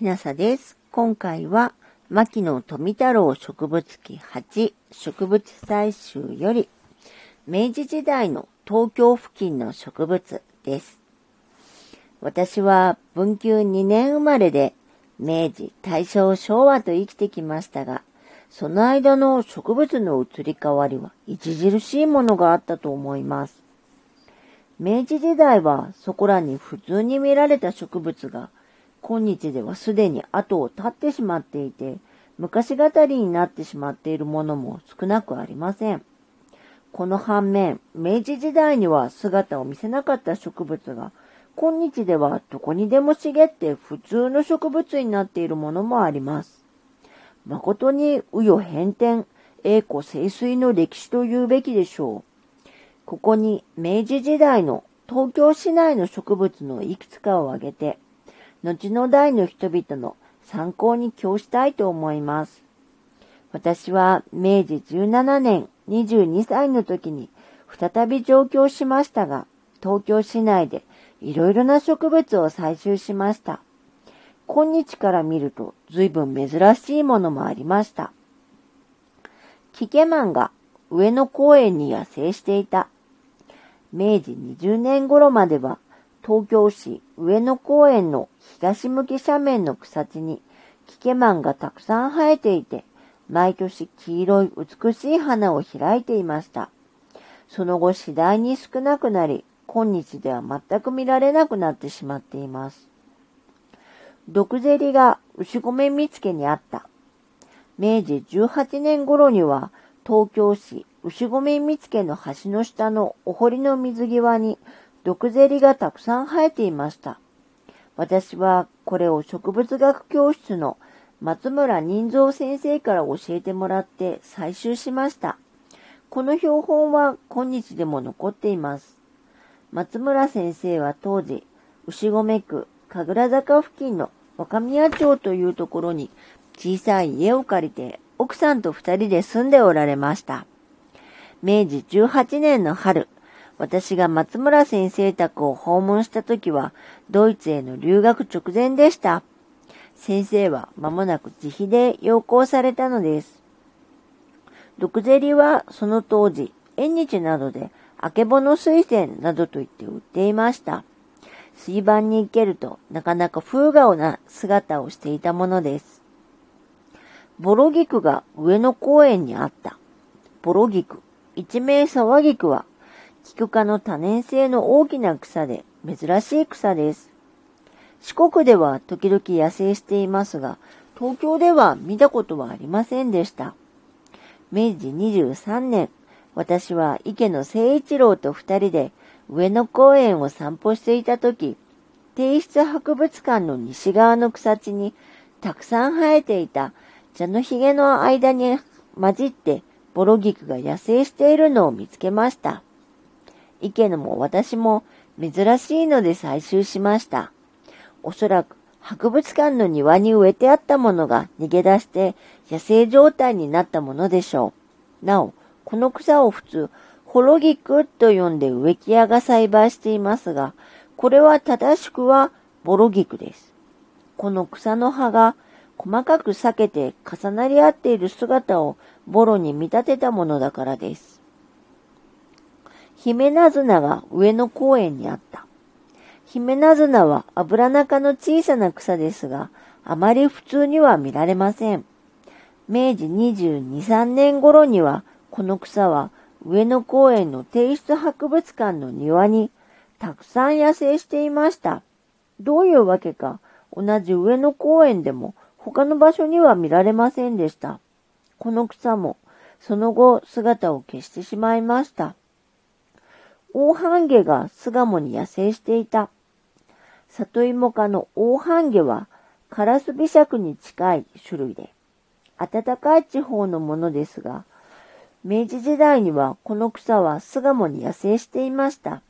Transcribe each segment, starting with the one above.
きなさです。今回は、牧野富太郎植物記8植物採集より、明治時代の東京付近の植物です。私は文久2年生まれで、明治、大正、昭和と生きてきましたが、その間の植物の移り変わりは著しいものがあったと思います。明治時代はそこらに普通に見られた植物が、今日ではすでに後を絶ってしまっていて、昔語りになってしまっているものも少なくありません。この反面、明治時代には姿を見せなかった植物が、今日ではどこにでも茂って普通の植物になっているものもあります。誠に紆余変転、栄枯盛衰の歴史と言うべきでしょう。ここに明治時代の東京市内の植物のいくつかを挙げて、後の代の人々の参考に供したいと思います。私は明治17年22歳の時に再び上京しましたが、東京市内でいろいろな植物を採集しました。今日から見ると随分珍しいものもありました。キケマンが上野公園に野生していた。明治20年頃までは東京市上野公園の東向き斜面の草地にキケマンがたくさん生えていて、毎年黄色い美しい花を開いていました。その後次第に少なくなり、今日では全く見られなくなってしまっています。毒ゼリが牛込見附にあった。明治18年頃には東京市牛込見附の橋の下のお堀の水際に毒ゼリがたくさん生えていました。私はこれを植物学教室の松村任蔵先生から教えてもらって採集しました。この標本は今日でも残っています。松村先生は当時、牛込区神楽坂付近の若宮町というところに小さい家を借りて奥さんと二人で住んでおられました。明治18年の春、私が松村先生宅を訪問した時はドイツへの留学直前でした。先生は間もなく自費で要行されたのです。毒ゼリはその当時、縁日などで、あけぼの水仙などと言って売っていました。水盤に行けるとなかなか風顔な姿をしていたものです。ボロギクが上野公園にあった。ボロギク、一名沢ギクは、菊科の多年生の大きな草で珍しい草です。四国では時々野生していますが、東京では見たことはありませんでした。明治23年、私は池野誠一郎と二人で上野公園を散歩していた時、帝室博物館の西側の草地にたくさん生えていた茶のひげの間に混じってボロギクが野生しているのを見つけました。池野も私も珍しいので採集しました。おそらく博物館の庭に植えてあったものが逃げ出して野生状態になったものでしょう。なお、この草を普通ホロギクと呼んで植木屋が栽培していますが、これは正しくはボロギクです。この草の葉が細かく裂けて重なり合っている姿をボロに見立てたものだからです。ヒメナズナが上野公園にあった。ヒメナズナはアブラナ科の小さな草ですが、あまり普通には見られません。明治22、3年頃には、この草は上野公園の帝室博物館の庭にたくさん野生していました。どういうわけか、同じ上野公園でも他の場所には見られませんでした。この草もその後姿を消してしまいました。大半毛が巣鴨に野生していた。里芋科の大半毛はカラスビシに近い種類で、暖かい地方のものですが、明治時代にはこの草は巣鴨に野生していました。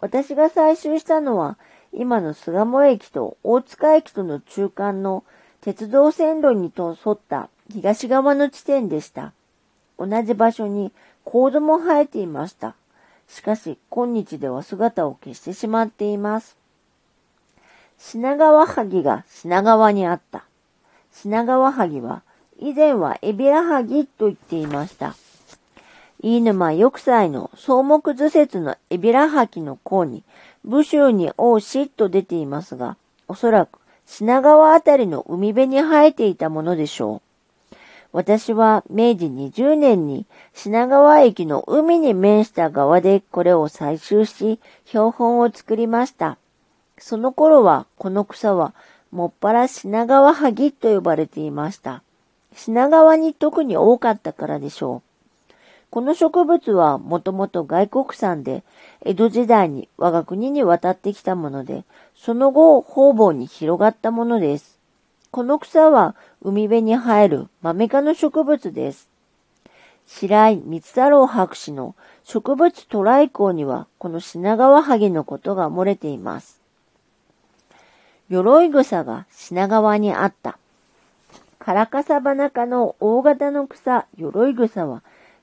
私が採集したのは今の巣鴨駅と大塚駅との中間の鉄道線路にと沿った東側の地点でした。同じ場所にコードも生えていました。しかし今日では姿を消してしまっています。品川萩が品川にあった。品川萩は以前はエビラ萩と言っていました。飯沼玉砕の草木図説のエビラハキの項に、武州に王子と出ていますが、おそらく品川あたりの海辺に生えていたものでしょう。私は明治20年に品川駅の海に面した側でこれを採集し、標本を作りました。その頃はこの草はもっぱら品川萩と呼ばれていました。品川に特に多かったからでしょう。この植物はもともと外国産で、江戸時代に我が国に渡ってきたもので、その後方々に広がったものです。この草は海辺に生えるマメ科の植物です。白井光太郎博士の植物トライコにはこの品川萩のことが漏れています。鎧草が品川にあった。カラカサバナ科の大型の草、鎧草は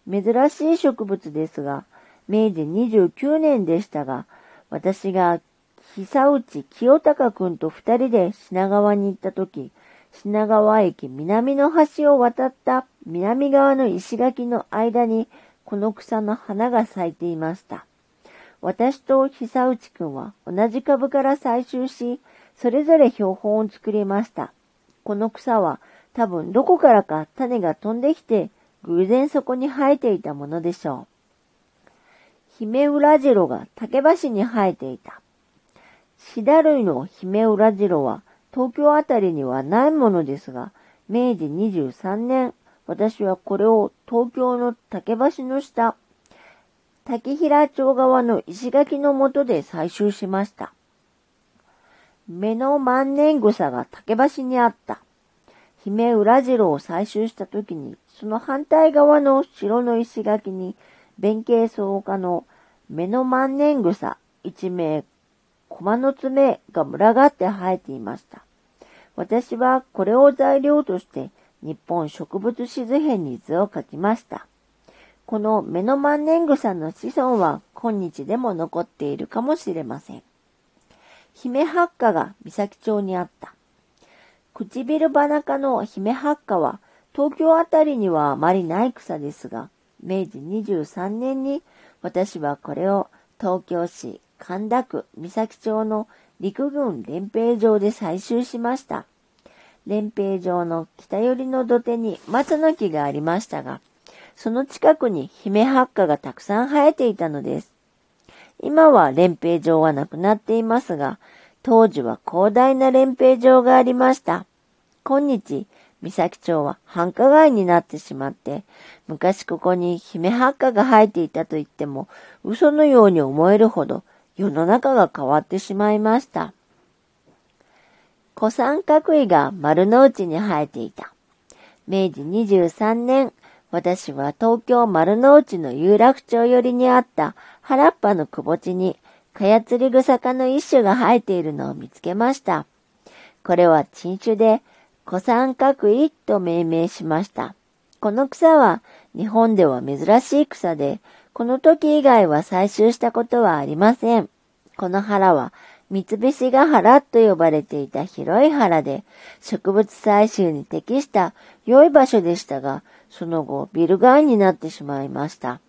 珍しい植物ですが、明治29年でしたが、私が久内清隆くんと二人で品川に行った時、品川駅南の橋を渡った南側の石垣の間にこの草の花が咲いていました。私と久内くんは同じ株から採集し、それぞれ標本を作りました。この草は多分どこからか種が飛んできて偶然そこに生えていたものでしょう。姫浦城が竹橋に生えていた。シダ類の姫浦城は東京あたりにはないものですが、明治23年、私はこれを東京の竹橋の下、竹平町側の石垣の下で採集しました。目の万年草が竹橋にあった。姫浦城を採集した時に、その反対側の城の石垣に、弁慶草科の目の万年草一名、駒の爪が群がって生えていました。私はこれを材料として日本植物志図編に図を描きました。この目の万年草の子孫は今日でも残っているかもしれません。姫八花が三崎町にあった。唇花科の姫八花は東京あたりにはあまりない草ですが、明治23年に私はこれを東京市神田区三崎町の陸軍連兵場で採集しました。連兵場の北寄りの土手に松の木がありましたが、その近くに姫八花がたくさん生えていたのです。今は連兵場はなくなっていますが、当時は広大な連兵場がありました。今日、三崎町は繁華街になってしまって、昔ここに姫八花が生えていたと言っても、嘘のように思えるほど世の中が変わってしまいました。古三角位が丸の内に生えていた。明治23年、私は東京丸の内の有楽町寄りにあった原っぱのくぼ地にかやつり草科の一種が生えているのを見つけました。これは珍種で、古三角位と命名しました。この草は日本では珍しい草で、この時以外は採集したことはありません。この原は三菱ヶ原と呼ばれていた広い原で、植物採集に適した良い場所でしたが、その後ビル街になってしまいました。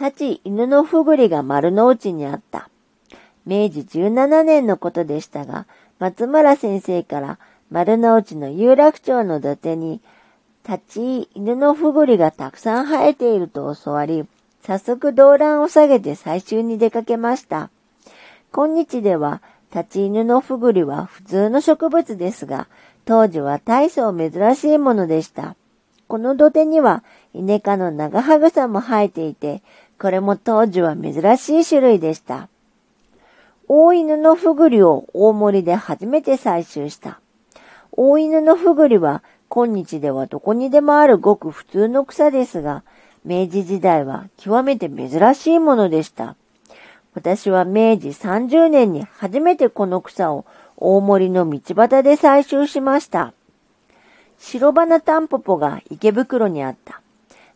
立ち犬のふぐりが丸の内にあった。明治17年のことでしたが、松村先生から丸の内の有楽町の土手に、立ち犬のふぐりがたくさん生えていると教わり、早速動乱を下げて採集に出かけました。今日では、立ち犬のふぐりは普通の植物ですが、当時は大層珍しいものでした。この土手には、イネ科の長ハグサも生えていて、これも当時は珍しい種類でした。大犬のふぐりを大森で初めて採集した。大犬のふぐりは今日ではどこにでもあるごく普通の草ですが、明治時代は極めて珍しいものでした。私は明治30年に初めてこの草を大森の道端で採集しました。白花タンポポが池袋にあった。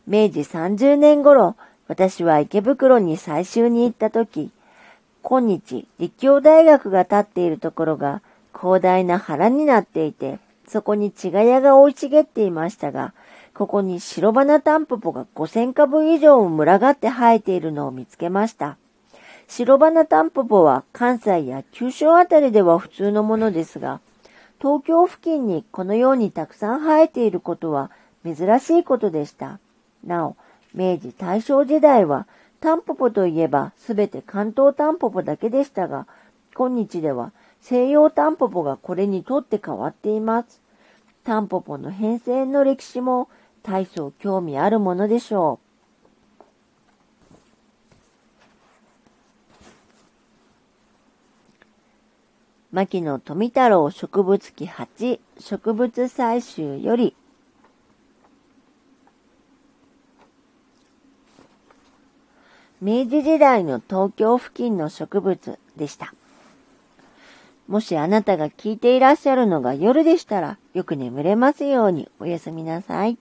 明治30年頃、私は池袋に採集に行った時、今日、立教大学が建っているところが広大な原になっていて、そこに茅ヶ谷が生い茂っていましたが、ここに白花タンポポが5000株以上も群がって生えているのを見つけました。白花タンポポは関西や九州あたりでは普通のものですが、東京付近にこのようにたくさん生えていることは珍しいことでした。なお、明治大正時代はタンポポといえばすべて関東タンポポだけでしたが、今日では西洋タンポポがこれにとって変わっています。タンポポの変遷の歴史も大層興味あるものでしょう。牧野富太郎植物記8植物採集より明治時代の東京付近の植物でした。もしあなたが聞いていらっしゃるのが夜でしたらよく眠れますようにおやすみなさい。